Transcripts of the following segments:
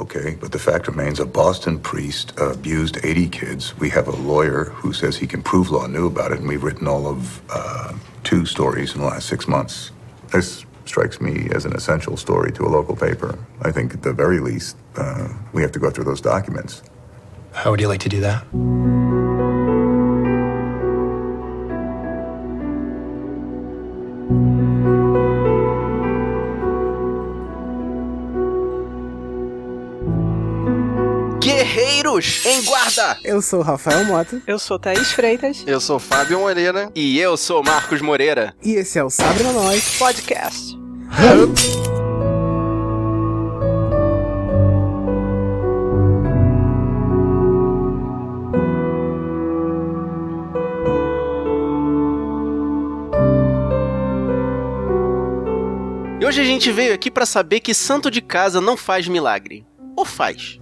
Okay, but the fact remains a Boston priest abused 80 kids. We have a lawyer who says he can prove law knew about it, and we've written all of uh, two stories in the last six months. This strikes me as an essential story to a local paper. I think at the very least, uh, we have to go through those documents. How would you like to do that? Guarda! Eu sou o Rafael Mota. Eu sou Thaís Freitas. Eu sou Fábio Moreira. E eu sou Marcos Moreira. E esse é o Sabre na Nós Podcast. E hoje a gente veio aqui pra saber que santo de casa não faz milagre. Ou faz?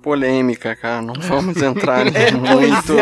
Polêmica, cara. Não vamos entrar É, muito.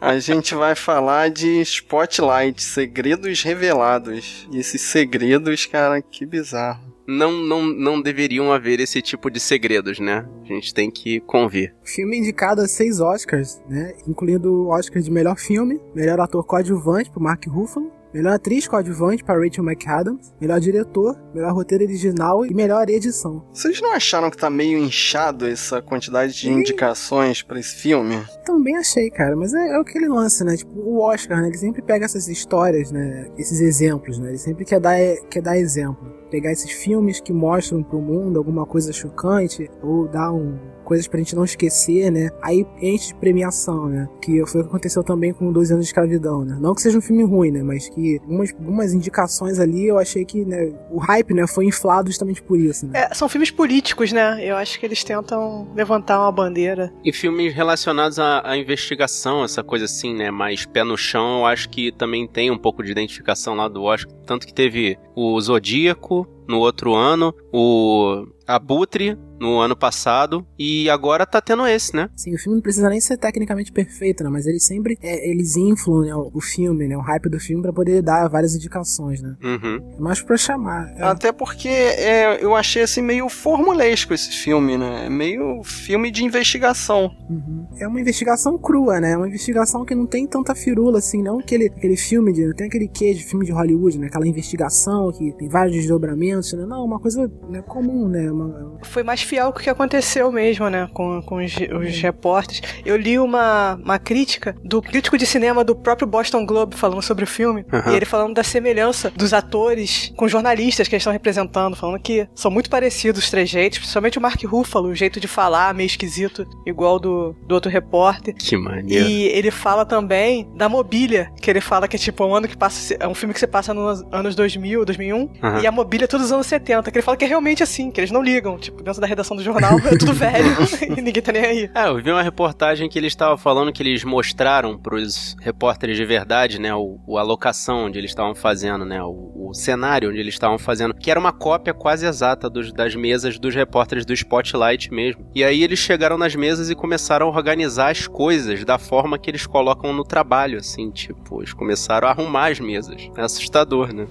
A gente vai falar de Spotlight, segredos revelados. E esses segredos, cara, que bizarro. Não, não, não deveriam haver esse tipo de segredos, né? A gente tem que convir. Filme indicado a seis Oscars, né? Incluindo o Oscar de melhor filme, melhor ator coadjuvante pro Mark Ruffalo, melhor atriz coadjuvante para Rachel McAdams, melhor diretor, melhor roteiro original e melhor edição. Vocês não acharam que tá meio inchado essa quantidade de indicações pra esse filme? Também achei, cara, mas é, é aquele lance, né? Tipo, o Oscar, né? Ele sempre pega essas histórias, né? Esses exemplos, né? Ele sempre quer dar, quer dar exemplo. Pegar esses filmes que mostram pro mundo alguma coisa chocante, ou dar um, coisas pra gente não esquecer, né? Aí enche de premiação, né? Que foi o que aconteceu também com Dois Anos de Escravidão, né? Não que seja um filme ruim, né? Mas que algumas, algumas indicações ali eu achei que, né? O hype, né? Foi inflado justamente por isso, né? É, são filmes políticos, né? Eu acho que eles tentam levantar uma bandeira. E filmes relacionados à, à investigação, essa coisa assim, né? Mais pé no chão, eu acho que também tem um pouco de identificação lá do Oscar. Tanto que teve o Zodíaco no outro ano, o Abutre no ano passado e agora tá tendo esse, né? Sim, o filme não precisa nem ser tecnicamente perfeito, né? Mas eles sempre é, eles inflam né, o filme, né? O hype do filme pra poder dar várias indicações, né? Uhum. É mais pra chamar. É. Até porque é, eu achei assim meio formulesco esse filme, né? É meio filme de investigação. Uhum. É uma investigação crua, né? É uma investigação que não tem tanta firula assim, não aquele, aquele filme de. Não tem aquele queijo de filme de Hollywood, né? Aquela investigação que tem vários desdobramentos, né? Não, uma coisa né, comum, né? Uma, Foi mais fiel com o que aconteceu mesmo, né? Com, com os, os repórteres. Eu li uma, uma crítica do crítico de cinema do próprio Boston Globe falando sobre o filme. Uhum. E ele falando da semelhança dos atores com jornalistas que eles estão representando, falando que são muito parecidos os trejeitos, principalmente o Mark Ruffalo, o jeito de falar meio esquisito, igual do, do outro repórter. Que maneiro. E ele fala também da mobília, que ele fala que é tipo um ano que passa. É um filme que se passa nos anos 2000, 2001, Uhum. e a mobília é todos os anos 70. Que ele fala que é realmente assim, que eles não ligam. Tipo, dentro da redação do jornal é tudo velho e ninguém tá nem aí. É, eu vi uma reportagem que eles estavam falando que eles mostraram pros repórteres de verdade, né, o, o- a locação onde eles estavam fazendo, né, o, o cenário onde eles estavam fazendo, que era uma cópia quase exata dos- das mesas dos repórteres do Spotlight mesmo. E aí eles chegaram nas mesas e começaram a organizar as coisas da forma que eles colocam no trabalho, assim, tipo, eles começaram a arrumar as mesas. É assustador, né?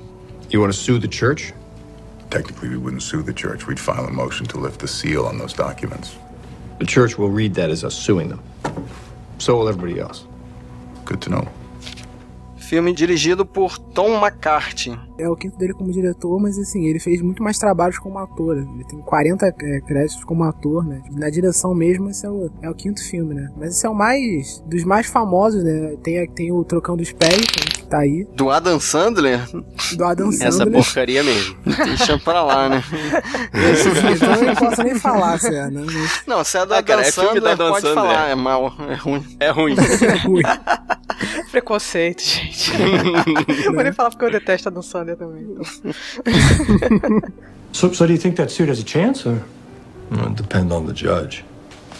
You want to sue the church? Technically, we wouldn't sue the church. We'd file a motion to lift the seal on those documents. The church will read that as us suing them. So will everybody else. Good to know. Filme dirigido por Tom McCarthy. É o quinto dele como diretor, mas assim, ele fez muito mais trabalhos como ator. Ele tem 40 é, créditos como ator, né? Na direção mesmo, esse é o, é o quinto filme, né? Mas esse é o mais. dos mais famosos, né? Tem, tem o Trocão dos Pés, né, que tá aí, Do Adam Sandler? do Adam Essa Sandler. porcaria mesmo. Deixa pra lá, né? então eu não posso nem falar, se é, né? Mas Não, se é do Ah, Adam cara, é filme do Sandler, Adam pode Sandler. falar. É mal, é ruim. É ruim. é ruim. Preconceito, gente. eu vou nem falar porque eu detesto a Dan Sandler também. então. So, so do you think that suit has a chance, or? It depends on the judge.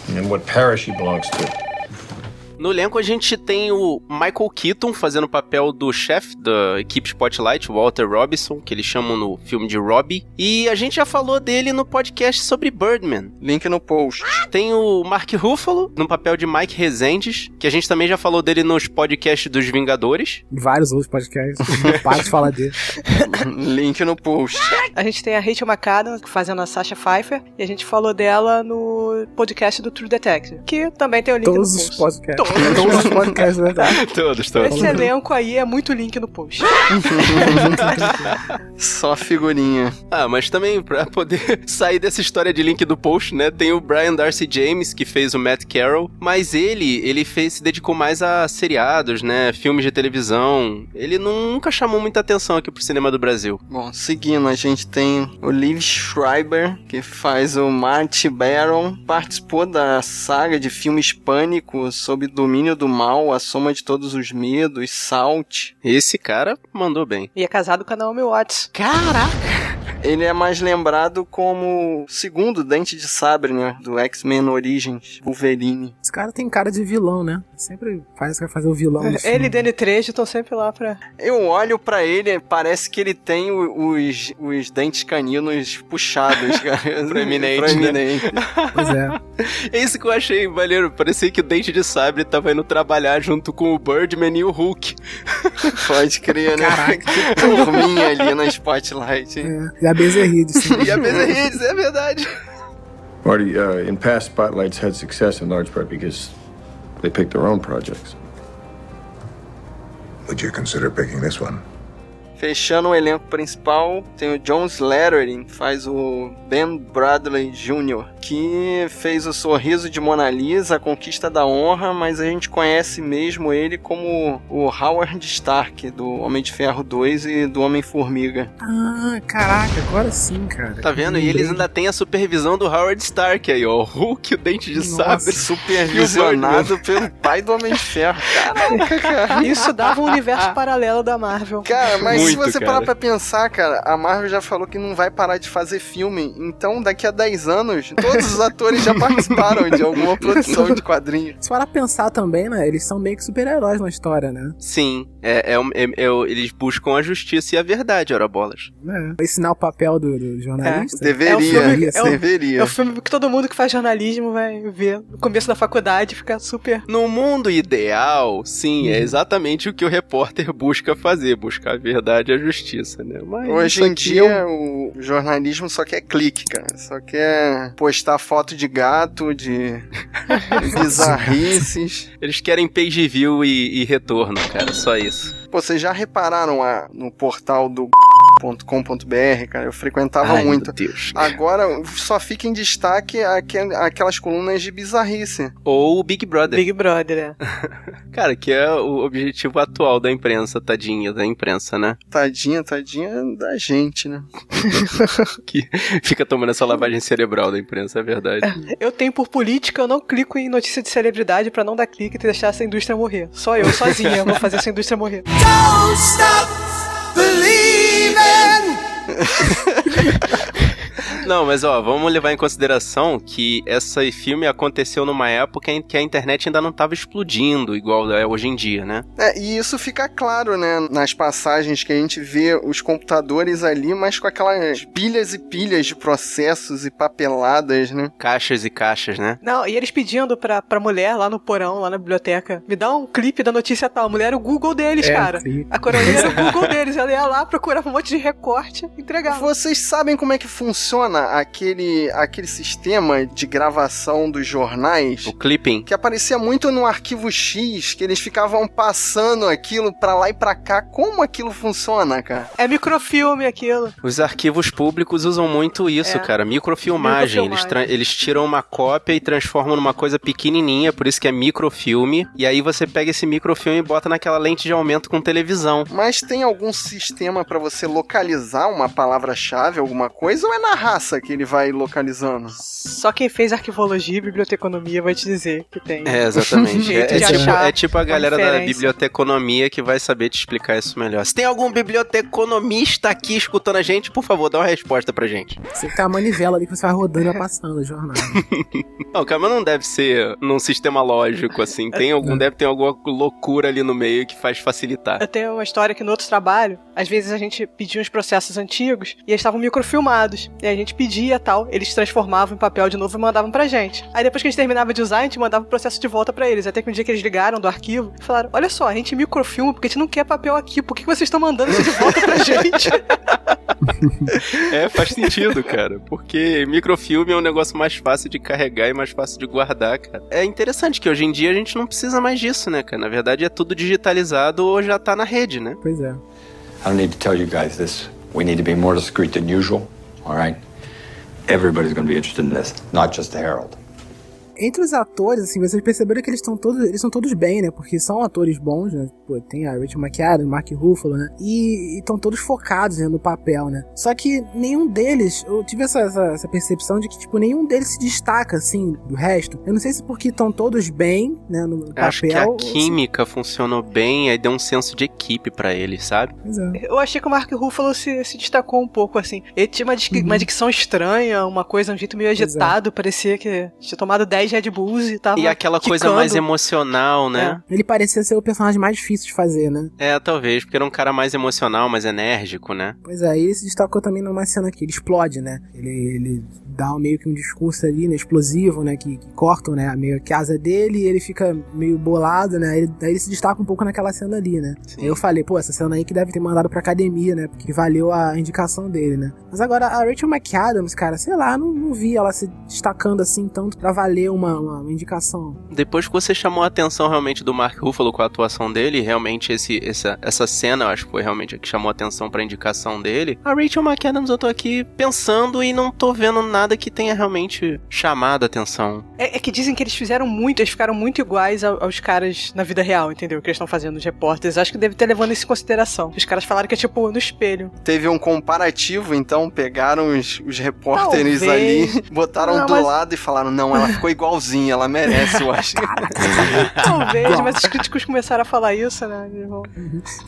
And what parish he belongs to? No elenco a gente tem o Michael Keaton fazendo o papel do chefe da equipe Spotlight, Walter Robinson, que eles chamam no filme de Robbie. E a gente já falou dele no podcast sobre Birdman. Link no post. Tem o Mark Ruffalo no papel de Mike Rezendes, que a gente também já falou dele nos podcasts dos Vingadores. Vários outros podcasts. Não para de falar dele. Link no post. A gente tem a Rachel McAdams fazendo a Sasha Pfeiffer e a gente falou dela no podcast do True Detective, que também tem o link Todos no os post. podcasts. Todos. Os podcasts, né? todos, todos. Esse elenco aí é muito link no post. Só figurinha. Ah, mas também pra poder sair dessa história de link do post, né? Tem o Brian Darcy James que fez o Matt Carroll, mas ele, ele fez se dedicou mais a seriados, né? Filmes de televisão. Ele nunca chamou muita atenção aqui pro cinema do Brasil. Bom, seguindo, a gente tem o Liv Schreiber, que faz o Marty Baron. Participou da saga de filmes Pânico, Sob Domínio do Mal, A Soma de Todos os Medos, Salt. Esse cara mandou bem. E é casado com a Naomi Watts. Ele é mais lembrado como o segundo Dente de Sabre, né? Do X-Men Origins, Wolverine. Esse cara tem cara de vilão, né? Sempre faz quer fazer o vilão. do Ele e Danny Trejo estão sempre lá pra. Eu olho pra ele, parece que ele tem os, os dentes caninos puxados, cara. Proeminente, né? Proeminente. Pois é. É isso que eu achei maneiro. Parecia que o Dente de Sabre tava indo trabalhar junto com o Birdman e o Hulk. Pode crer, né? Caraca. Que turminha ali na Spotlight. é. E a Bezerride, sim. E a Bezerrides, é verdade. Marty, uh, in past spotlights had success in large part because they picked their own projects. Would you consider picking this one? Fechando o elenco principal, tem o John Slattery, que faz o Ben Bradley Jr., que fez o Sorriso de Mona Lisa, a Conquista da Honra, mas a gente conhece mesmo ele como o Howard Stark, do Homem de Ferro 2 e do Homem-Formiga. Ah, caraca, agora sim, cara. Tá vendo? E eles ainda têm a supervisão do Howard Stark aí, ó. O Hulk, o Dente de Nossa. Sabre. Supervisionado pelo pai do Homem de Ferro. Caraca, cara. Isso dava um universo paralelo da Marvel. Cara, mas se Muito, você cara. parar pra pensar, cara, a Marvel já falou que não vai parar de fazer filme. Então, daqui a 10 anos, todos os atores já participaram de alguma produção de quadrinho. Se para pensar também, né? Eles são meio que super-heróis na história, né? Sim, é, é, é- é- eles buscam a justiça e a verdade, ora bolas. É. Ensinar o papel do, do jornalista. Deveria, É um filme- é um- deveria. É o filme que todo mundo que faz jornalismo vai ver no começo da faculdade e ficar super. No mundo ideal, sim, é exatamente o que o repórter busca fazer, buscar a verdade e a justiça, né? Mas Hoje em dia, é um- o jornalismo só quer clique, cara. Só quer postar foto de gato, de bizarrices. eles querem page view e, e retorno, cara, só isso. Pô, vocês já repararam a, no portal do .com.br, cara? Eu frequentava Ai, muito. Meu Deus. Agora só fica em destaque aquel- aquelas colunas de bizarrice. Ou o Big Brother. Big Brother, né? Cara, que é o objetivo atual da imprensa, tadinha da imprensa, né? Tadinha, tadinha da gente, né? Que fica tomando essa lavagem cerebral da imprensa, é verdade. Eu tenho por política, eu não clico em notícia de celebridade pra não dar clique e deixar essa indústria morrer. Só eu, sozinha, vou fazer essa indústria morrer. man. Não, mas ó, vamos levar em consideração que esse filme aconteceu numa época em que a internet ainda não tava explodindo igual é hoje em dia, né? É, e isso fica claro, né? Nas passagens que a gente vê os computadores ali, mas com aquelas pilhas e pilhas de processos e papeladas, né? Caixas e caixas, né? Não, e eles pedindo pra, pra mulher lá no porão, lá na biblioteca, me dá um clipe da notícia tal. A mulher era o Google deles, É, cara. sim. A coroinha era o Google deles. Ela ia lá, procurava um monte de recorte e entregava. Vocês sabem como é que funciona aquele, aquele sistema de gravação dos jornais? O clipping. Que aparecia muito no arquivo X, que eles ficavam passando aquilo pra lá e pra cá. Como aquilo funciona, cara? É microfilme aquilo. Os arquivos públicos usam muito isso, É. cara. Microfilmagem. Eles, Microfilmagem. tra- eles tiram uma cópia e transformam numa coisa pequenininha, por isso que é microfilme. E aí você pega esse microfilme e bota naquela lente de aumento com televisão. Mas tem algum sistema pra você localizar uma palavra-chave, alguma coisa, ou é na raça caça que ele vai localizando. Só quem fez arquivologia e biblioteconomia vai te dizer que tem. É, exatamente. É, é tipo, é tipo a galera da biblioteconomia que vai saber te explicar isso melhor. Se tem algum biblioteconomista aqui escutando a gente, por favor, dá uma resposta pra gente. Você tem a manivela ali que você vai rodando e vai passando o jornal. Não, calma, não deve ser num sistema lógico, assim. Tem algum, deve ter alguma loucura ali no meio que faz facilitar. Eu tenho uma história que no outro trabalho, às vezes a gente pedia uns processos antigos e eles estavam microfilmados. E a gente pedia tal, eles transformavam em papel de novo e mandavam pra gente. Aí depois que a gente terminava de usar, a gente mandava o processo de volta pra eles. Até que um dia que eles ligaram do arquivo e falaram: Olha só, a gente microfilma porque a gente não quer papel aqui, por que que vocês estão mandando isso de volta pra gente? É, faz sentido, cara. Porque microfilme é um negócio mais fácil de carregar e mais fácil de guardar, cara. É interessante que hoje em dia a gente não precisa mais disso, né, cara? Na verdade é tudo digitalizado ou já tá na rede, né? Pois é. I don't need to tell you guys this. We need to be more discreet than usual, all right? Everybody's going to be interested in this, not just the Herald. Entre os atores, assim, vocês perceberam que eles estão todos, eles são todos bem, né? Porque são atores bons, né? Pô, tem a Rachel McAdams, Mark Ruffalo, né? E estão todos focados né, no papel, né? Só que nenhum deles, eu tive essa, essa, essa percepção de que, tipo, nenhum deles se destaca, assim, do resto. Eu não sei se porque estão todos bem, né, no papel. Acho que a química funcionou bem, aí deu um senso de equipe pra eles, sabe? É. Eu achei que o Mark Ruffalo se, se destacou um pouco, assim. Ele tinha uma, dic- uma dicção estranha, uma coisa, um jeito meio agitado, parecia que tinha tomado 10 Red Bulls e tava E aquela coisa mais emocional, né? Ele parecia ser o personagem mais difícil de fazer, né? É. talvez, porque era um cara mais emocional, mais enérgico, né? Pois é, e ele se destacou também numa cena que ele explode, né? Ele, ele dá um- meio que um discurso ali, né, explosivo, né, que, que cortam, né, meio que a asa dele e ele fica meio bolado, né? Ele, aí ele se destaca um pouco naquela cena ali, né? Sim. Eu falei, pô, essa cena aí que deve ter mandado pra academia, né? Porque valeu a indicação dele, né? Mas agora a Rachel McAdams, cara, sei lá, não, não vi ela se destacando assim tanto pra valer uma, uma, uma indicação. Depois que você chamou a atenção realmente do Mark Ruffalo com a atuação dele, realmente esse, essa, essa cena, eu acho que foi realmente a que chamou a atenção pra indicação dele. A Rachel McAdams, eu tô aqui pensando e não tô vendo nada que tenha realmente chamado a atenção. É, é que dizem que eles fizeram muito, eles ficaram muito iguais ao- aos caras na vida real, entendeu? Que eles estão fazendo os repórteres. Acho que deve ter levando isso em consideração. Os caras falaram que é tipo no espelho. Teve um comparativo, então pegaram os, os repórteres Talvez. ali, botaram Não, do mas- lado e falaram: não, ela ficou igualzinha, ela merece o Oscar. Talvez, mas os críticos começaram a falar isso, né? Vão-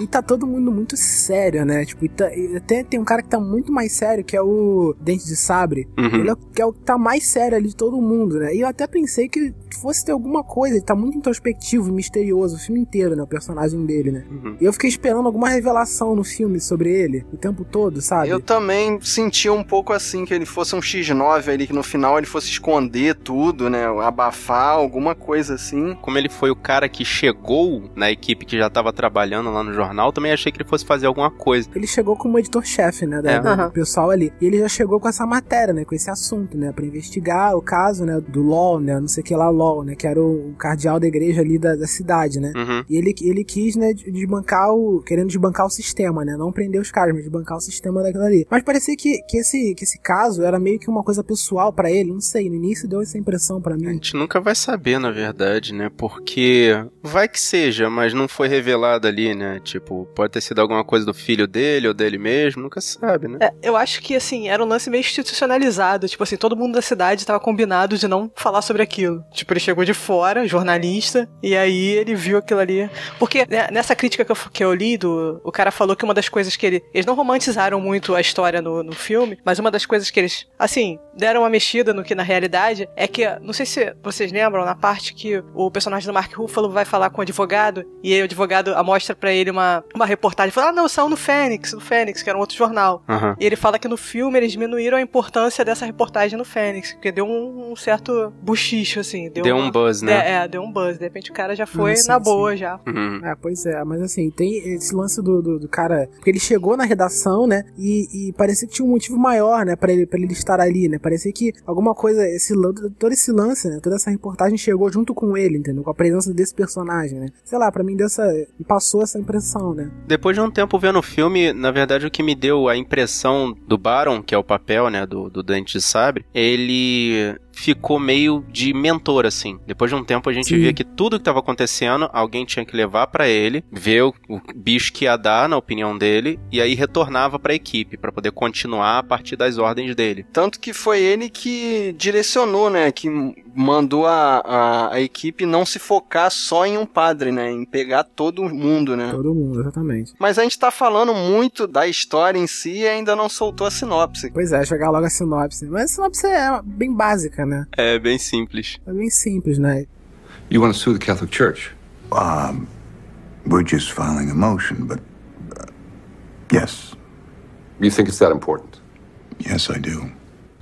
E tá todo mundo muito sério, né? Tipo, e tá- e até tem um cara que tá muito mais sério, que é o Dente de Sabre. Uhum. Ele é, o- que é o que tá mais sério ali de todo mundo, né? E eu até pensei que fosse ter alguma coisa. Ele tá muito introspectivo e misterioso o filme inteiro, né? O personagem dele, né? Uhum. E eu fiquei esperando alguma revelação no filme sobre ele o tempo todo, sabe? Eu também senti um pouco assim, que ele fosse um X9 ali, que no final ele fosse esconder tudo, né? Abafar, alguma coisa assim. Como ele foi o cara que chegou na equipe que já tava trabalhando lá no jornal, também achei que ele fosse fazer alguma coisa. Ele chegou como editor-chefe, né, da- É. do Aham. pessoal ali. E ele já chegou com essa matéria, né, com esse assunto, né, pra investigar o caso, né, do LOL, né, não sei o que lá, LOL, né, que era o, o cardeal da igreja ali da, da cidade, né. Uhum. E ele, ele quis, né, de- desbancar o. querendo desbancar o sistema, né? Não prender os caras, mas desbancar o sistema daquilo ali. Mas parecia que, que, esse, que esse caso era meio que uma coisa pessoal pra ele, não sei. No início deu essa impressão pra A mim. gente nunca vai saber, na verdade, né? Porque vai que seja, mas não foi revelado ali, né? Tipo, pode ter sido alguma coisa do filho dele ou dele mesmo, nunca sabe, né? É, eu acho que, assim, era um lance meio institucionalizado. Tipo assim, todo mundo da cidade tava combinado de não falar sobre aquilo. Tipo, ele chegou de fora, jornalista, e aí ele viu aquilo ali. Porque né, nessa crítica que eu, que eu li, do, o cara falou que uma das coisas que ele. Eles não romantizaram muito a história no, no filme, mas uma das coisas que eles, assim, deram uma mexida no que na realidade é que, não sei se vocês lembram, na parte que o personagem do Mark Ruffalo vai falar com o advogado, e aí o advogado mostra pra ele uma, uma reportagem, fala, ah, não, saiu no Fênix, no Fênix, que era um outro jornal. Aham. E ele fala que no filme eles diminuíram a importância dessa reportagem no Fênix, porque deu um, um certo buchicho, assim. Deu, Deu uma- um buzz, né? É, é, deu um buzz. De repente o cara já foi Ah, sim, na sim. boa já. Uhum. É, pois é, mas assim, tem esse lance do, do, do cara. Porque ele chegou na redação, né? E, e parecia que tinha um motivo maior, né? Pra ele, pra ele estar ali, né? Parecia que alguma coisa, esse, todo esse lance, né? Toda essa reportagem chegou junto com ele, entendeu? Com a presença desse personagem, né? Sei lá, pra mim deu essa. Me passou essa impressão, né? Depois de um tempo vendo o filme, na verdade o que me deu a impressão do Baron, que é o papel, né, do, do Dente de Sabre, ele ficou meio de mentor, assim. Depois de um tempo a gente Sim. via que tudo que tava acontecendo, alguém tinha que levar pra ele, ver o, o bicho que ia dar, na opinião dele, e aí retornava pra equipe, pra poder continuar a partir das ordens dele. Tanto que foi ele que direcionou, né? Que mandou a, a, a equipe não se focar só em um padre, né? Em pegar todo mundo, né? Todo mundo, exatamente. Mas a gente tá falando muito da história em si e ainda não soltou a sinopse. Pois é, jogar logo a sinopse. Mas a sinopse é bem básica, né? É bem simples. É bem simples, né? You want to sue the Catholic Church? Um, we're just filing a motion, but uh, yes, You think it's that important? yes, I do.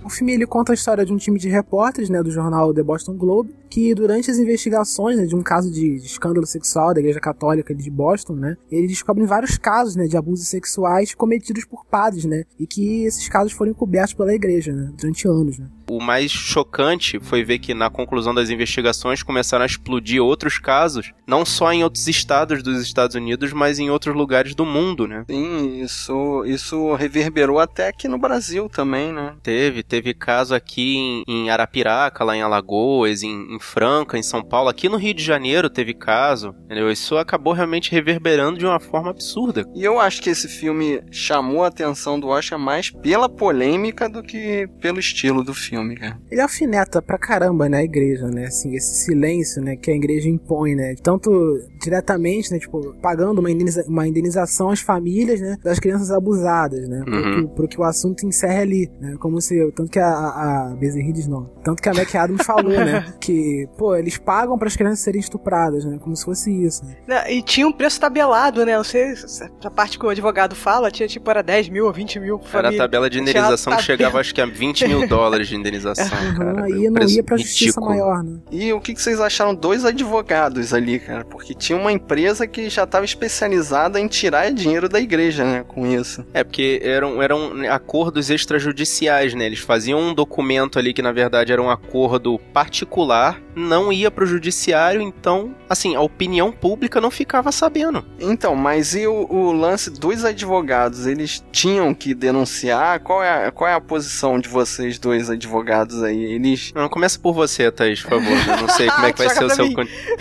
O filme ele conta a história de um time de repórteres, né, do jornal The Boston Globe, que durante as investigações né, de um caso de, de escândalo sexual da Igreja Católica de Boston, né, eles descobrem vários casos, né, de abusos sexuais cometidos por padres, né, e que esses casos foram encobertos pela Igreja, né, durante anos, né. O mais chocante foi ver que na conclusão das investigações começaram a explodir outros casos, não só em outros estados dos Estados Unidos, mas em outros lugares do mundo, né? Sim, isso, isso reverberou até aqui no Brasil também, né? Teve, teve caso aqui em, em Arapiraca, lá em Alagoas, em, em Franca, em São Paulo, aqui no Rio de Janeiro teve caso, entendeu? Isso acabou realmente reverberando de uma forma absurda. E eu acho que esse filme chamou a atenção do Oscar mais pela polêmica do que pelo estilo do filme, cara. Ele alfineta pra caramba, né, a igreja, né, assim, esse silêncio, né, que a igreja impõe, né, tanto diretamente, né, tipo, pagando uma, indeniza uma indenização às famílias, né, das crianças abusadas, né, pro, Uhum. que, pro que o assunto encerre ali, né, como se, tanto que a, a, a Bezerrides não, tanto que a Mac Adams falou, né, que, pô, eles pagam para as crianças serem estupradas, né, como se fosse isso, né. E tinha um preço tabelado, né? Não sei se a parte que o advogado fala, tinha tipo, era 10 mil ou 20 mil. por Era a tabela de indenização que chegava acho que a 20 mil dólares de indenização, cara. Aham, aí não Preço ia pra justiça ridículo. maior, né. E o que, que vocês acharam dois advogados ali, cara? Porque tinha uma empresa que já estava especializada em tirar dinheiro da igreja, né? Com isso. É, porque eram, eram acordos extrajudiciais, né? Eles faziam um documento ali que, na verdade, era um acordo particular, não ia pro judiciário, então, assim, a opinião pública não ficava sabendo. Então, mas e o, o lance dos advogados? Eles tinham que denunciar? Qual é, a, qual é a posição de vocês dois advogados aí? Eles. Não, começa por você, Thaís, por favor. Eu não sei como é que vai ser o seu.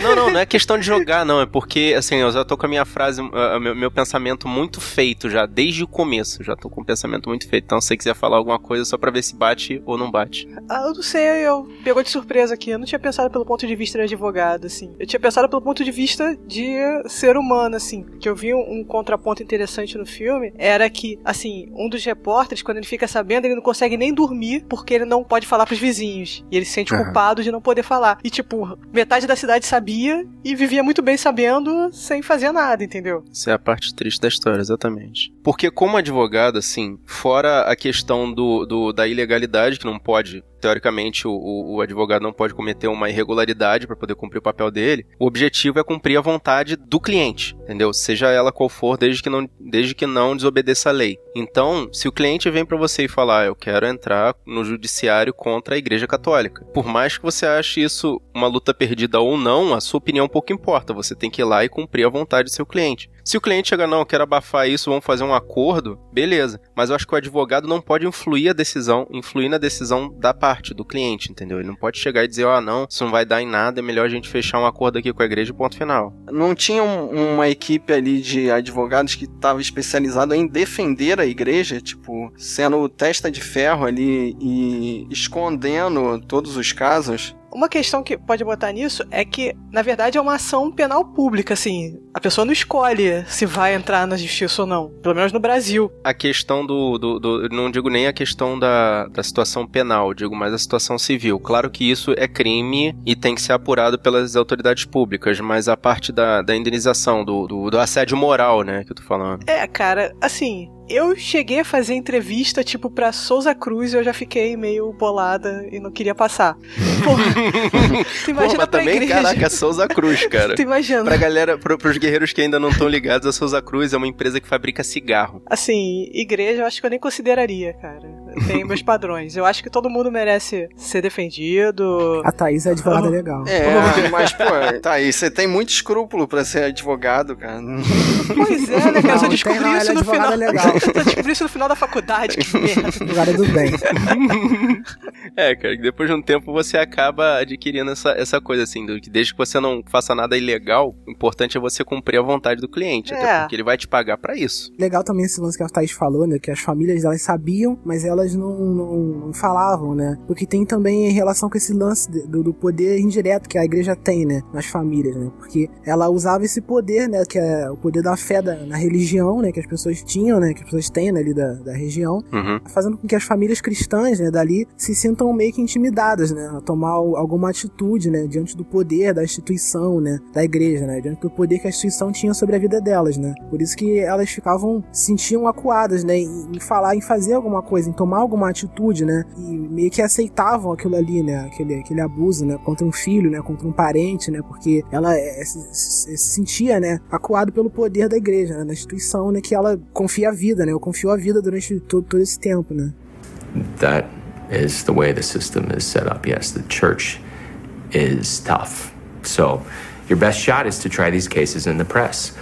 Não, não, não é questão de jogar, não. É porque, assim, eu já tô com a minha frase, ah, meu, meu pensamento muito feito já, desde o começo. Já tô com o pensamento muito feito. Então, se você quiser falar alguma coisa, só pra ver se bate ou não bate. Ah, eu não sei, eu pegou de surpresa aqui. Eu não tinha pensado pelo ponto de vista de advogado, assim. Eu tinha pensado pelo ponto de vista de ser humano, assim. Que eu vi um, um contraponto interessante no filme era que, assim, um dos repórteres, quando ele fica sabendo, ele não consegue nem dormir porque ele não pode falar pros vizinhos. E ele se sente Aham. culpado de não poder falar. E, tipo, metade da cidade sabia e vivia muito bem sabendo sem fazer nada, entendeu? Essa é a parte triste da história, exatamente. Porque como advogado, assim, fora a questão do, do- da ilegalidade, que não pode, teoricamente, o, o- advogado não pode cometer uma irregularidade para poder cumprir o papel dele, o objetivo é cumprir a vontade do cliente, entendeu? Seja ela qual for, desde que não, desde que não desobedeça a lei. Então, se o cliente vem para você e falar, "Ah, eu quero entrar no judiciário contra a Igreja Católica, por mais que você ache isso uma luta perdida ou não, a sua opinião pouco importa. Você tem que ir lá e cumprir a vontade do seu cliente. Se o cliente chegar, não, eu quero abafar isso, vamos fazer um acordo, beleza. Mas eu acho que o advogado não pode influir a decisão, influir na decisão da parte, do cliente, entendeu? Ele não pode chegar e dizer, ah, não, isso não vai dar em nada, é melhor a gente fechar um acordo aqui com a igreja ponto final. Não tinha um- uma equipe ali de advogados que estava especializada em defender a igreja, tipo, sendo testa de ferro ali e escondendo todos os casos? Uma questão que pode botar nisso é que, na verdade, é uma ação penal pública, assim. A pessoa não escolhe se vai entrar na justiça ou não. Pelo menos no Brasil. A questão do. do, do- não digo nem a questão da, da situação penal, digo mais a situação civil. Claro que isso é crime e tem que ser apurado pelas autoridades públicas, mas a parte da, da indenização, do, do, do assédio moral, né, que eu tô falando. É, cara, assim. Eu cheguei a fazer entrevista, tipo, pra Souza Cruz e eu já fiquei meio bolada e não queria passar. Porra, tu imagina Pô, mas pra também, igreja. caraca, Souza Cruz, cara. Tu imagina. Pra galera, pro, pros guerreiros que ainda não estão ligados, a Souza Cruz é uma empresa que fabrica cigarro. Assim, igreja eu acho que eu nem consideraria, cara. Eu tenho meus padrões. Eu acho que todo mundo merece ser defendido. A Thaís é advogada legal. É, mas, pô, tá aí, você tem muito escrúpulo pra ser advogado, cara. Pois é, né, cara? Não, descobriu tem não, isso é no final. legal. Eu descobri isso no final da faculdade, que merda. Lugar do bem. É, cara, que depois de um tempo você acaba adquirindo essa, essa coisa assim, do que desde que você não faça nada ilegal, o importante é você cumprir a vontade do cliente, É. até porque ele vai te pagar pra isso. Legal também esse lance que a Thaís falou, né? Que as famílias elas sabiam, mas elas não, não, não falavam, né? Porque tem também em relação com esse lance do, do poder indireto que a igreja tem, né? Nas famílias, né? Porque ela usava esse poder, né? Que é o poder da fé da, na religião, né? Que as pessoas tinham, né? Que pessoas têm né, ali da, da região. Uhum. Fazendo com que as famílias cristãs, né? Dali se sintam meio que intimidadas, né? A tomar al- alguma atitude, né? Diante do poder da instituição, né? Da igreja, né? Diante do poder que a instituição tinha sobre a vida delas, né? Por isso que elas ficavam, se sentiam acuadas, né? Em, em falar, em fazer alguma coisa, em tomar alguma atitude, né? E meio que aceitavam aquilo ali, né? Aquele, aquele abuso, né? Contra um filho, né? Contra um parente, né? Porque ela é, se, se- se sentia, né? Acuado pelo poder da igreja, né? Da instituição, né? Que ela confia a vida, né? Eu confio a vida durante todo, todo esse tempo, né? That is the way the system is set up. Yes, the church is tough. So, your best shot is to try these cases in the press.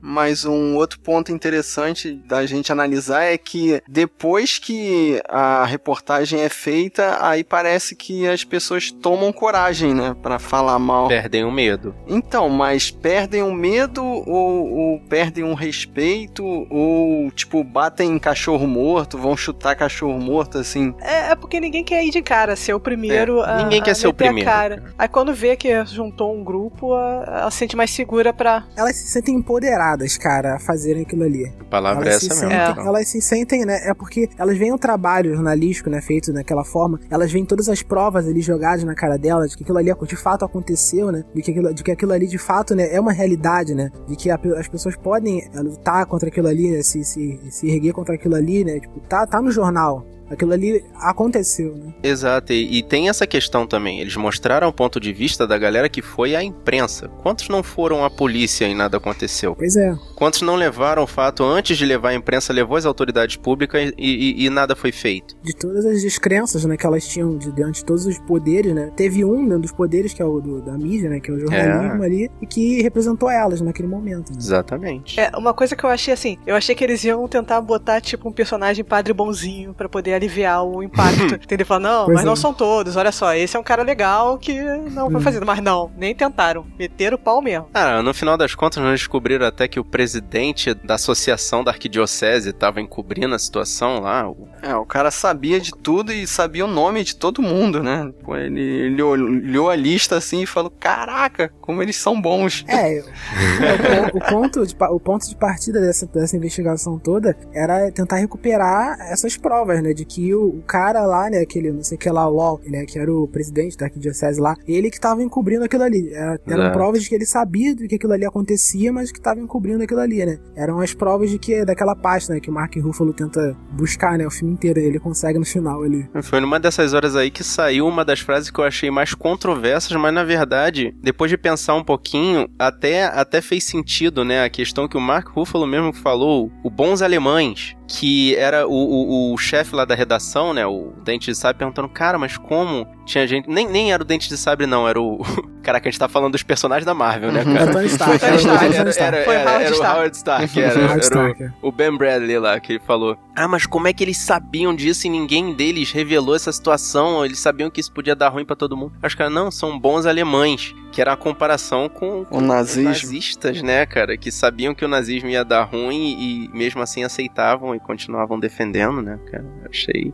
Mas um outro ponto interessante da gente analisar é que depois que a reportagem é feita, aí parece que as pessoas tomam coragem, né, Pra falar mal. Perdem o medo. Então, mas perdem o medo ou, ou perdem o respeito ou tipo batem em cachorro morto, vão chutar cachorro morto assim. É, é porque ninguém quer ir de cara, ser o primeiro É, a. ninguém quer a ser o primeiro. Aí quando vê que juntou um grupo, a- ela se sente mais segura pra. Elas se sentem empoderadas, cara, a fazerem aquilo ali. A palavra é elas essa se mesmo. sentem, elas se sentem, né? É porque elas veem o trabalho jornalístico, né, feito daquela forma, elas veem todas as provas ali jogadas na cara delas, de que aquilo ali de fato aconteceu, né? De que aquilo, de que aquilo ali de fato, né, é uma realidade, né? De que a as pessoas podem eh, lutar contra aquilo ali, né? Se, se, se erguer contra aquilo ali, né? Tipo, tá, tá no jornal. Aquilo ali aconteceu, né? Exato, e, e tem essa questão também. Eles mostraram o ponto de vista da galera que foi à imprensa. Quantos não foram à polícia e nada aconteceu? Pois é. Quantos não levaram o fato antes de levar à imprensa, levou às autoridades públicas e, e- e nada foi feito? de todas as descrenças né, que elas tinham de, diante de todos os poderes, né? Teve um né, dos poderes que é o do- da mídia, né? Que é o jornalismo ali, e que representou elas naquele momento. Né? Exatamente. É, uma coisa que eu achei assim, eu achei que eles iam tentar botar, tipo, um personagem padre bonzinho pra poder aliviar o impacto. entendeu? Falar, não, Pois mas é. não são todos, olha só, esse é um cara legal que não Hum. foi fazer. Mas não, nem tentaram. Meteram o pau mesmo. Ah, no final das contas, nós descobriram até que o presidente da associação da arquidiocese estava encobrindo a situação lá. É, o cara sabia de tudo e sabia o nome de todo mundo, né? Pô, ele, ele olhou a lista assim e falou: Caraca, como eles são bons. É, o, o ponto de, o ponto de partida dessa, dessa investigação toda era tentar recuperar essas provas, né? De que o, o cara lá, né? Aquele, não sei o que lá, o LOL, né? Que era o presidente da arquidiocese lá, ele que tava encobrindo aquilo ali. Era- eram Exato. provas de que ele sabia de que aquilo ali acontecia, mas que tava encobrindo aquilo ali, né? Eram as provas de que daquela pasta, né? Que o Mark Ruffalo tenta buscar, né? O filme inteiro, ele consegue no final ali. Foi numa dessas horas aí que saiu uma das frases que eu achei mais controversas, mas na verdade, depois de pensar um pouquinho, até, até fez sentido, né? A questão que o Mark Ruffalo mesmo falou, o Bons Alemães, que era o, o, o chefe lá da redação, né? O Dente de Sabre perguntando, cara, mas como tinha gente. Nem, nem era o Dente de Sabre, não, era o. Caraca, a gente tá falando dos personagens da Marvel, né, É cara? o Tony Stark. Era Tony o Stark, Tony Stark. Era, Foi era, Howard era o Stark. Howard Stark, era, Howard era Stark, o, é. o Ben Bradley lá, que ele falou: Ah, mas como é que eles sabiam disso e ninguém deles revelou essa situação? Eles sabiam que isso podia dar ruim pra todo mundo. Acho que não, são bons alemães, que era a comparação com, com O nazismo. os nazistas, né, cara? Que sabiam que o nazismo ia dar ruim e mesmo assim aceitavam e continuavam defendendo, né, cara? Achei.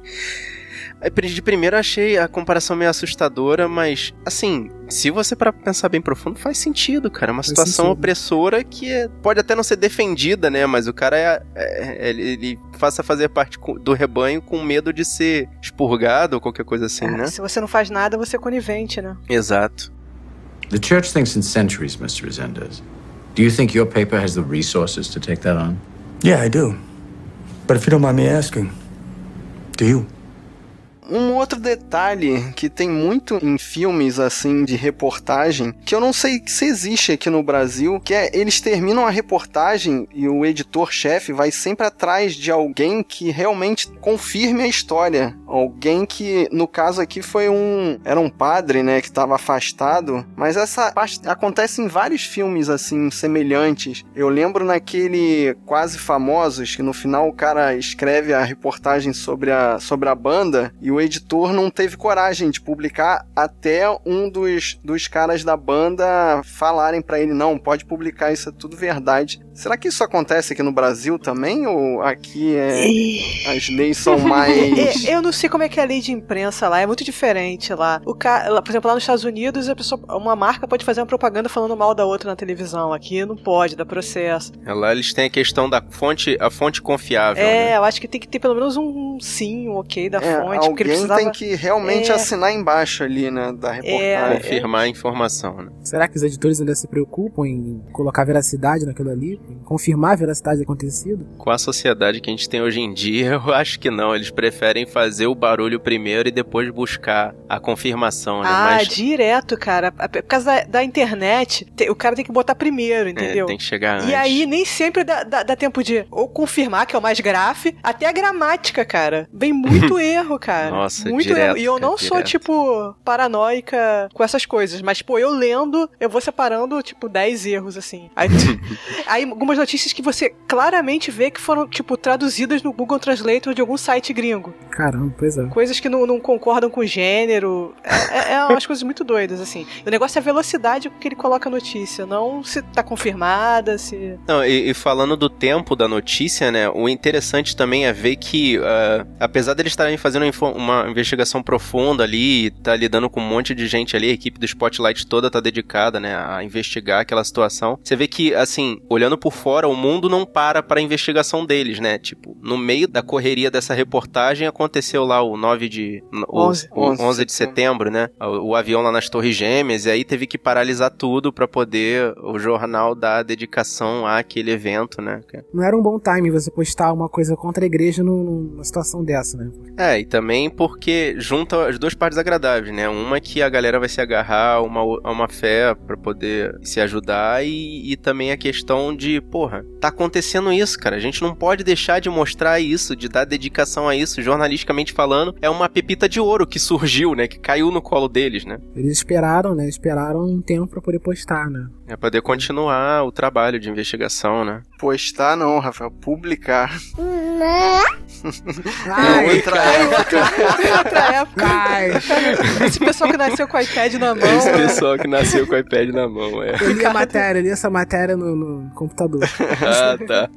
É, De primeiro eu achei a comparação meio assustadora, mas assim, se você para pensar bem profundo, faz sentido, cara. É uma Faz situação sentido. opressora que é- pode até não ser defendida, né? Mas o cara é, é- ele, ele faça fazer parte do rebanho com medo de ser expurgado ou qualquer coisa assim, né? Se você não faz nada, você é conivente, né? Exato. The church thinks in centuries, Mr. Resendez. Do you think your paper has the resources to take that on? Yeah, I do. But if you don't mind me asking, do you? Um outro detalhe que tem muito em filmes assim de reportagem, que eu não sei se existe aqui no Brasil, que é eles terminam a reportagem e o editor-chefe vai sempre atrás de alguém que realmente confirme a história. Alguém que, no caso aqui, foi um. Era um padre, né? Que estava afastado. Mas essa parte acontece em vários filmes, assim, semelhantes. Eu lembro naquele Quase Famosos, que no final o cara escreve a reportagem sobre a, sobre a banda e o editor não teve coragem de publicar até um dos, dos caras da banda falarem para ele: não, pode publicar, isso é tudo verdade. Será que isso acontece aqui no Brasil também? Ou aqui é, as leis são mais. Eu não sei como é que é a lei de imprensa lá, é muito diferente lá. O cara, por exemplo, lá nos Estados Unidos, a pessoa, uma marca pode fazer uma propaganda falando mal da outra na televisão. Aqui não pode, dá processo. Lá eles têm a questão da fonte, a fonte confiável. É, né? eu acho que tem que ter pelo menos um sim, um ok da É, fonte. alguém precisava... tem que realmente É. assinar embaixo ali, né, da reportagem. É, Confirmar a informação, né? Será que os editores ainda se preocupam em colocar veracidade naquilo ali? Confirmar a veracidade do acontecido? Com a sociedade que a gente tem hoje em dia, eu acho que não. Eles preferem fazer o barulho primeiro e depois buscar a confirmação, né? Ah, Mas direto, cara. A- Por causa da, da internet, te- o cara tem que botar primeiro, é, entendeu? tem que chegar antes. E aí nem sempre dá, dá- dá tempo de ou confirmar, que é o mais grave, até a gramática, cara. Vem muito erro, cara. Nossa, muito direto, erro. E eu cara, não sou, tipo, paranoica com essas coisas. Mas, pô, eu lendo, eu vou separando, tipo, 10 erros, assim. Aí, aí algumas notícias que você claramente vê que foram, tipo, traduzidas no Google Translator de algum site gringo. Caramba, pois é. Coisas que não, não concordam com o gênero. É, é, é umas coisas muito doidas, assim. O negócio é a velocidade com que ele coloca a notícia, não se tá confirmada, se. Não, e, e falando do tempo da notícia, né? O interessante também é ver que, ah, apesar deles estarem fazendo uma investigação profunda ali, tá lidando com um monte de gente ali, a equipe do Spotlight toda tá dedicada, né, a investigar aquela situação. Você vê que, assim, olhando por fora, o mundo não para para a investigação deles, né? Tipo, no meio da correria dessa reportagem aconteceu lá o 9 de o, 11. o 11 de setembro, né? O, o avião lá nas Torres Gêmeas e aí teve que paralisar tudo para poder o jornal dar dedicação àquele evento, né? Não era um bom time você postar uma coisa contra a igreja num- numa situação dessa, né? É, e também porque junta as duas partes agradáveis, né? Uma que a galera vai se agarrar a uma, a uma fé pra poder se ajudar e, e também a questão de, porra, tá acontecendo isso, cara. A gente não pode deixar de mostrar isso, de dar dedicação a isso, jornalisticamente falando. É uma pepita de ouro que surgiu, né? Que caiu no colo deles, né? Eles esperaram, né? Esperaram um tempo pra poder postar, né? É poder continuar o trabalho de investigação, né? Postar não, Rafael, publicar. Ai, outra época. Outra época. Ai, Esse pessoal que nasceu com o iPad na mão. Esse pessoal que nasceu com o iPad na mão, é. eu li a matéria, eu li essa matéria no, no computador. Ah, tá.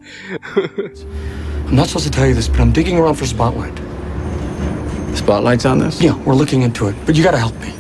I'm not supposed to tell you this, but I'm digging around for Spotlight. Spotlight's on this? Yeah, we're looking into it, but you gotta help me.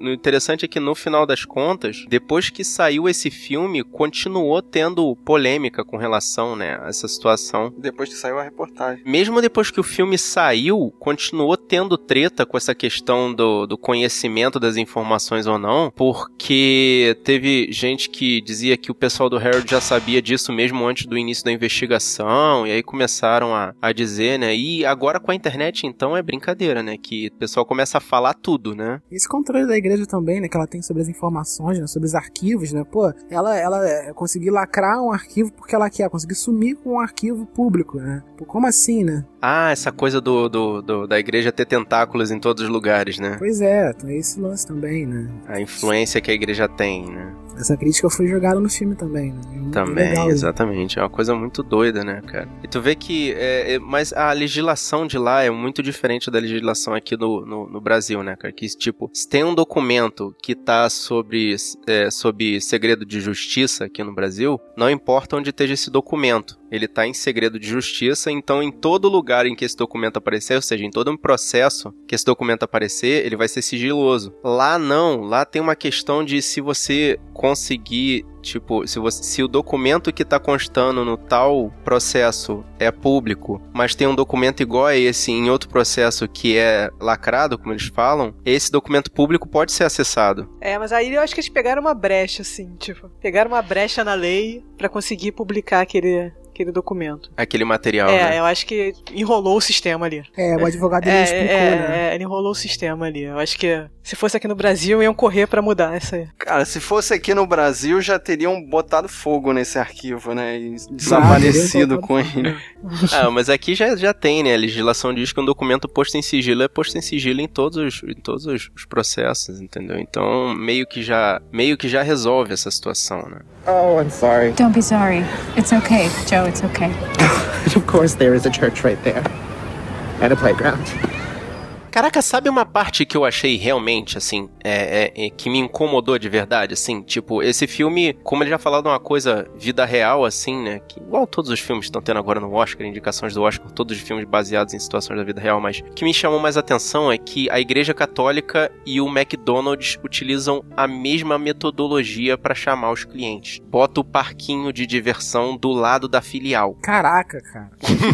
O interessante é que no final das contas, depois que saiu esse filme, continuou tendo polêmica com relação, né, a essa situação. Depois que saiu a reportagem. Mesmo depois que o filme saiu, continuou tendo treta com essa questão do, do conhecimento das informações ou não, porque teve gente que dizia que o pessoal do Harold já sabia disso mesmo antes do início da investigação, e aí começaram a, a dizer, né, e agora com a internet então é brincadeira, né, que o pessoal começa a falar tudo, né. Esse controle da igreja também, né? Que ela tem sobre as informações, né? Sobre os arquivos, né? Pô, ela, ela é, conseguir lacrar um arquivo porque ela quer, conseguir sumir com um arquivo público, né? Pô, como assim, né? Ah, essa coisa do, do, do- da igreja ter tentáculos em todos os lugares, né? Pois é, tem esse lance também, né? A influência que a igreja tem, né? Essa crítica foi jogada no filme também, né? É Também, legal, né? exatamente. É uma coisa muito doida, né, cara? E tu vê que. É, é- mas a legislação de lá é muito diferente da legislação aqui no, no, no Brasil, né, cara? Que, tipo, se tem um documento que tá sobre, é, sob segredo de justiça aqui no Brasil, não importa onde esteja esse documento. Ele tá em segredo de justiça, então em todo lugar em que esse documento aparecer, ou seja, em todo um processo que esse documento aparecer, ele vai ser sigiloso. Lá não, lá tem uma questão de se você conseguir Tipo, se, você, se o documento que está constando no tal processo é público, mas tem um documento igual a esse em outro processo que é lacrado, como eles falam, esse documento público pode ser acessado. É, mas aí eu acho que eles pegaram uma brecha, assim, tipo, pegaram uma brecha na lei pra conseguir publicar aquele, aquele documento. Aquele material, é, né? eu acho que enrolou o sistema ali. É, o advogado dele É, explicou, é, né? é, ele enrolou o sistema ali. Eu acho que se fosse aqui no Brasil, iam correr pra mudar essa aí. Cara, se fosse aqui no Brasil, já teriam botado fogo nesse arquivo, né? E desaparecido teriam com ele. Ah, mas aqui já, já tem, né? A legislação diz que um documento posto em sigilo é posto em sigilo em todos, os- em todos os os processos, entendeu? Então, meio que já, meio que já resolve essa situação, né? Oh, I'm sorry. Don't be sorry. It's okay, Joe, it's okay. of course, there is a church right there. And a playground. Caraca, sabe uma parte que eu achei realmente, assim, é, é- é- que me incomodou de verdade, assim? Tipo, esse filme, como ele já falou de uma coisa vida real, assim, né? Que igual todos os filmes que estão tendo agora no Oscar, indicações do Oscar, todos os filmes baseados em situações da vida real, mas o que me chamou mais atenção é que a Igreja Católica e o McDonald's utilizam a mesma metodologia para chamar os clientes. Bota o parquinho de diversão do lado da filial. Caraca, cara.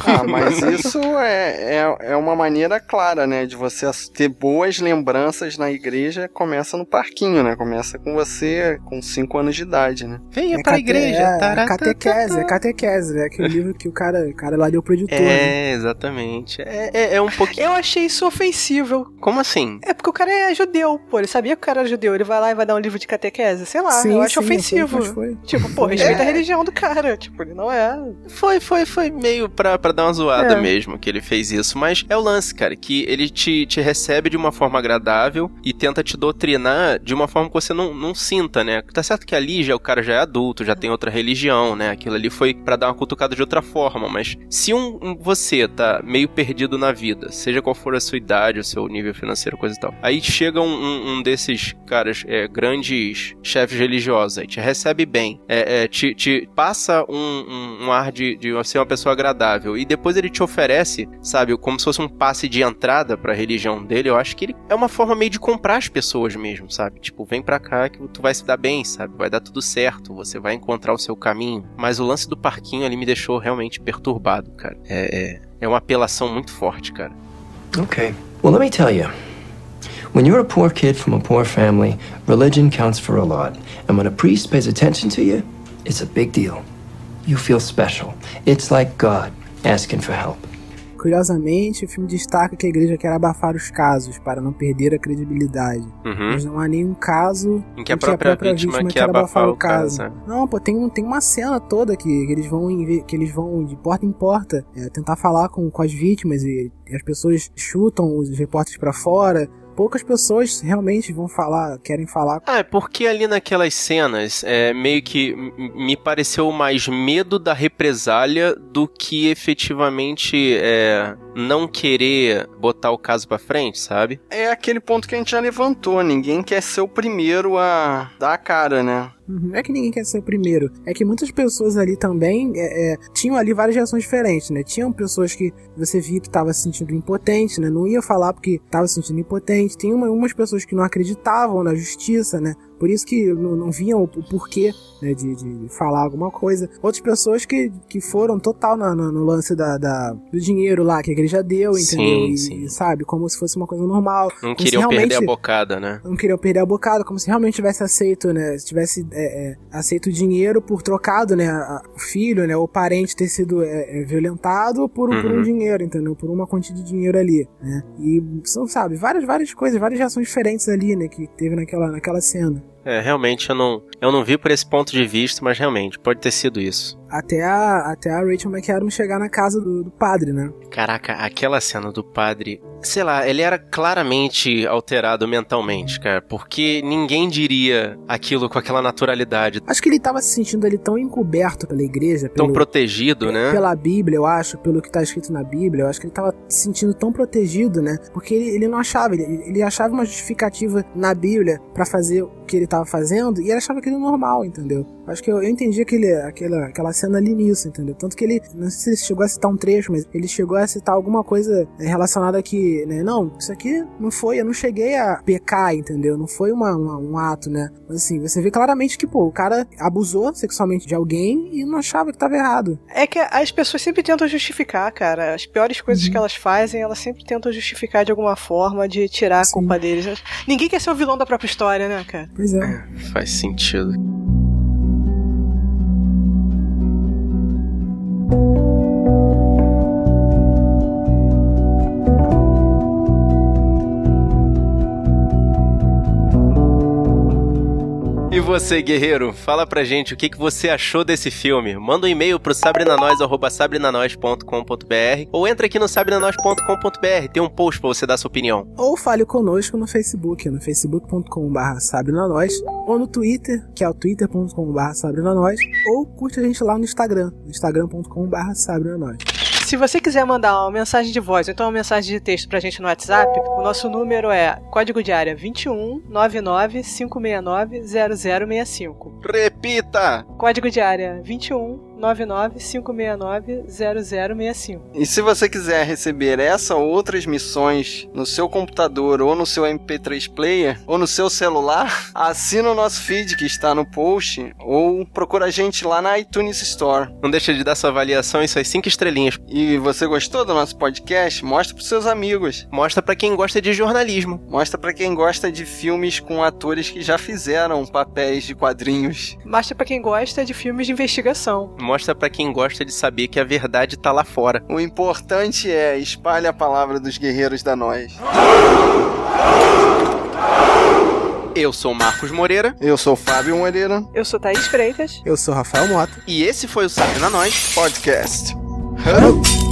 Ah, mas isso é, é, é uma maneira clara, né? De você ass- ter boas lembranças na igreja, começa no parquinho, né? Começa com você com 5 anos de idade, né? Venha É pra cate- igreja. É, tará, catequese, é catequese, é aquele livro que o cara, o cara lá deu pro editor. né? É, exatamente. É, é, é um pouquinho. Eu achei isso ofensivo. Como assim? É porque o cara é judeu, pô. Ele sabia que o cara era judeu. Ele vai lá e vai dar um livro de catequese. Sei lá, Sim, eu acho sim, ofensivo. mas foi. Tipo, pô, respeita a religião do cara. Tipo, ele não é. Foi, foi, foi meio pra, pra dar uma zoada É. mesmo que ele fez isso. Mas é o lance, cara, que ele te, te recebe de uma forma agradável e tenta te doutrinar de uma forma que você não, não sinta, né? Tá certo que ali já o cara já é adulto, já tem outra religião, né? Aquilo ali foi pra dar uma cutucada de outra forma. Mas se um, um- você tá meio perdido na vida, seja qual for a sua idade, o seu nível financeiro, coisa e tal, aí chega um, um- desses caras, é, grandes chefes religiosos, aí te recebe bem, é, é, te, te passa um, um- um ar de, de ser uma pessoa agradável e depois ele te oferece, sabe, como se fosse um passe de entrada pra religião dele, eu acho que ele é uma forma meio de comprar as pessoas mesmo, sabe? Tipo, vem pra cá que tu vai se dar bem, sabe? Vai dar tudo certo, você vai encontrar o seu caminho. Mas o lance do parquinho ali me deixou realmente perturbado, cara. É, é, é uma apelação muito forte, cara. Okay. Well, let me tell you. When you're a poor kid from a poor family, religion counts for a lot. And when a priest pays attention to you, it's a big deal. You feel special. It's like God asking for help. Curiosamente, o filme destaca que a igreja quer abafar os casos para não perder a credibilidade. Uhum. Mas não há nenhum caso Em que a própria vítima quer abafar o caso, é. Não, pô, tem, um- tem uma cena toda que, que eles vão que eles vão de porta em porta é, tentar falar com, com as vítimas e, e as pessoas chutam os repórteres pra fora. Poucas pessoas realmente vão falar, querem falar. Ah, é porque ali naquelas cenas, é, meio que me pareceu mais medo da represália do que efetivamente é, não querer botar o caso pra frente, sabe? É aquele ponto que a gente já levantou. Ninguém quer ser o primeiro a dar a cara, né? Uhum, Não é que ninguém quer ser o primeiro, é que muitas pessoas ali também é, é, tinham ali várias reações diferentes, né? Tinham pessoas que você via que estavam se sentindo impotente, né? Não ia falar porque estava se sentindo impotente. Tem uma, umas pessoas que não acreditavam na justiça, né? Por isso que não, não viam o, porquê né, de, de falar alguma coisa. Outras pessoas que, que foram total na- na- no lance da, da- do dinheiro lá que a igreja deu, entendeu? Sim, e, sim. sabe, como se fosse uma coisa normal. Não queriam perder a bocada, né? não queriam perder a bocada, como se realmente tivesse aceito, né? Se tivesse é, é, aceito o dinheiro por trocado, né? a- O filho, né? O parente ter sido é, é, violentado por, um- por um Uhum. dinheiro, entendeu? Por uma quantia de dinheiro ali, né? E são, sabe, várias, várias coisas, várias reações diferentes ali, né? Que teve naquela, naquela cena. É, realmente eu não, eu não vi por esse ponto de vista, mas realmente pode ter sido isso. Até a, até a Rachel McAdams chegar na casa do, do padre, né? Caraca, aquela cena do padre, sei lá, ele era claramente alterado mentalmente, cara, porque ninguém diria aquilo com aquela naturalidade, Acho que ele tava se sentindo ali tão encoberto pela igreja, tão pelo, protegido, né? pela Bíblia, eu acho, pelo que tá escrito na Bíblia, eu acho que ele tava se sentindo tão protegido, né? Porque ele, ele não achava, ele, ele achava uma justificativa na Bíblia pra fazer o que ele tava fazendo e ele achava aquilo normal, entendeu? Eu Acho que eu, eu entendi aquele, aquela, aquela cena ali nisso, entendeu? Tanto que ele, não sei se ele chegou a citar um trecho, mas ele chegou a citar alguma coisa né, relacionada que, né? Não, isso aqui não foi, eu não cheguei a pecar, entendeu? Não foi uma, uma- um ato, né? Mas assim, você vê claramente que, pô, o cara abusou sexualmente de alguém e não achava que tava errado. É que as pessoas sempre tentam justificar, cara. As piores coisas que elas fazem, elas sempre tentam justificar de alguma forma, de tirar a culpa deles. Ninguém quer ser o vilão da própria história, né, cara? Pois é. Faz sentido. Você, guerreiro, fala pra gente o que, que você achou desse filme. Manda um e-mail pro sabrinanois.sabrinanois.com.br ou entra aqui no sabrinanois.com.br, tem um post pra você dar sua opinião. Ou fale conosco no Facebook, no facebook.com.br sabrinanois, ou no Twitter, que é o twitter.com.br sabrinanois, ou curte a gente lá no Instagram, instagram.com.br sabrinanois. Se você quiser mandar uma mensagem de voz ou então uma mensagem de texto pra gente no WhatsApp, o nosso número é código de área 21 99 569 0065. Repita! Código de área 21 99 569 0065. E se você quiser receber essa ou outras missões no seu computador ou no seu MP3 player ou no seu celular, assina o nosso feed que está no post ou procura a gente lá na iTunes Store. Não deixa de dar sua avaliação e suas cinco estrelinhas. E você gostou do nosso podcast? Mostra pros seus amigos. Mostra pra quem gosta de jornalismo. Mostra pra quem gosta de filmes com atores que já fizeram papéis de quadrinhos. Mostra pra quem gosta de filmes de investigação. Mostra pra quem gosta de saber que a verdade tá lá fora. O importante é espalhe a palavra dos guerreiros da nós. Eu sou Marcos Moreira. Eu sou Fábio Moreira. Eu sou Thaís Freitas. Eu sou Rafael Mota. E esse foi o Sabe na Nós Podcast. Huh?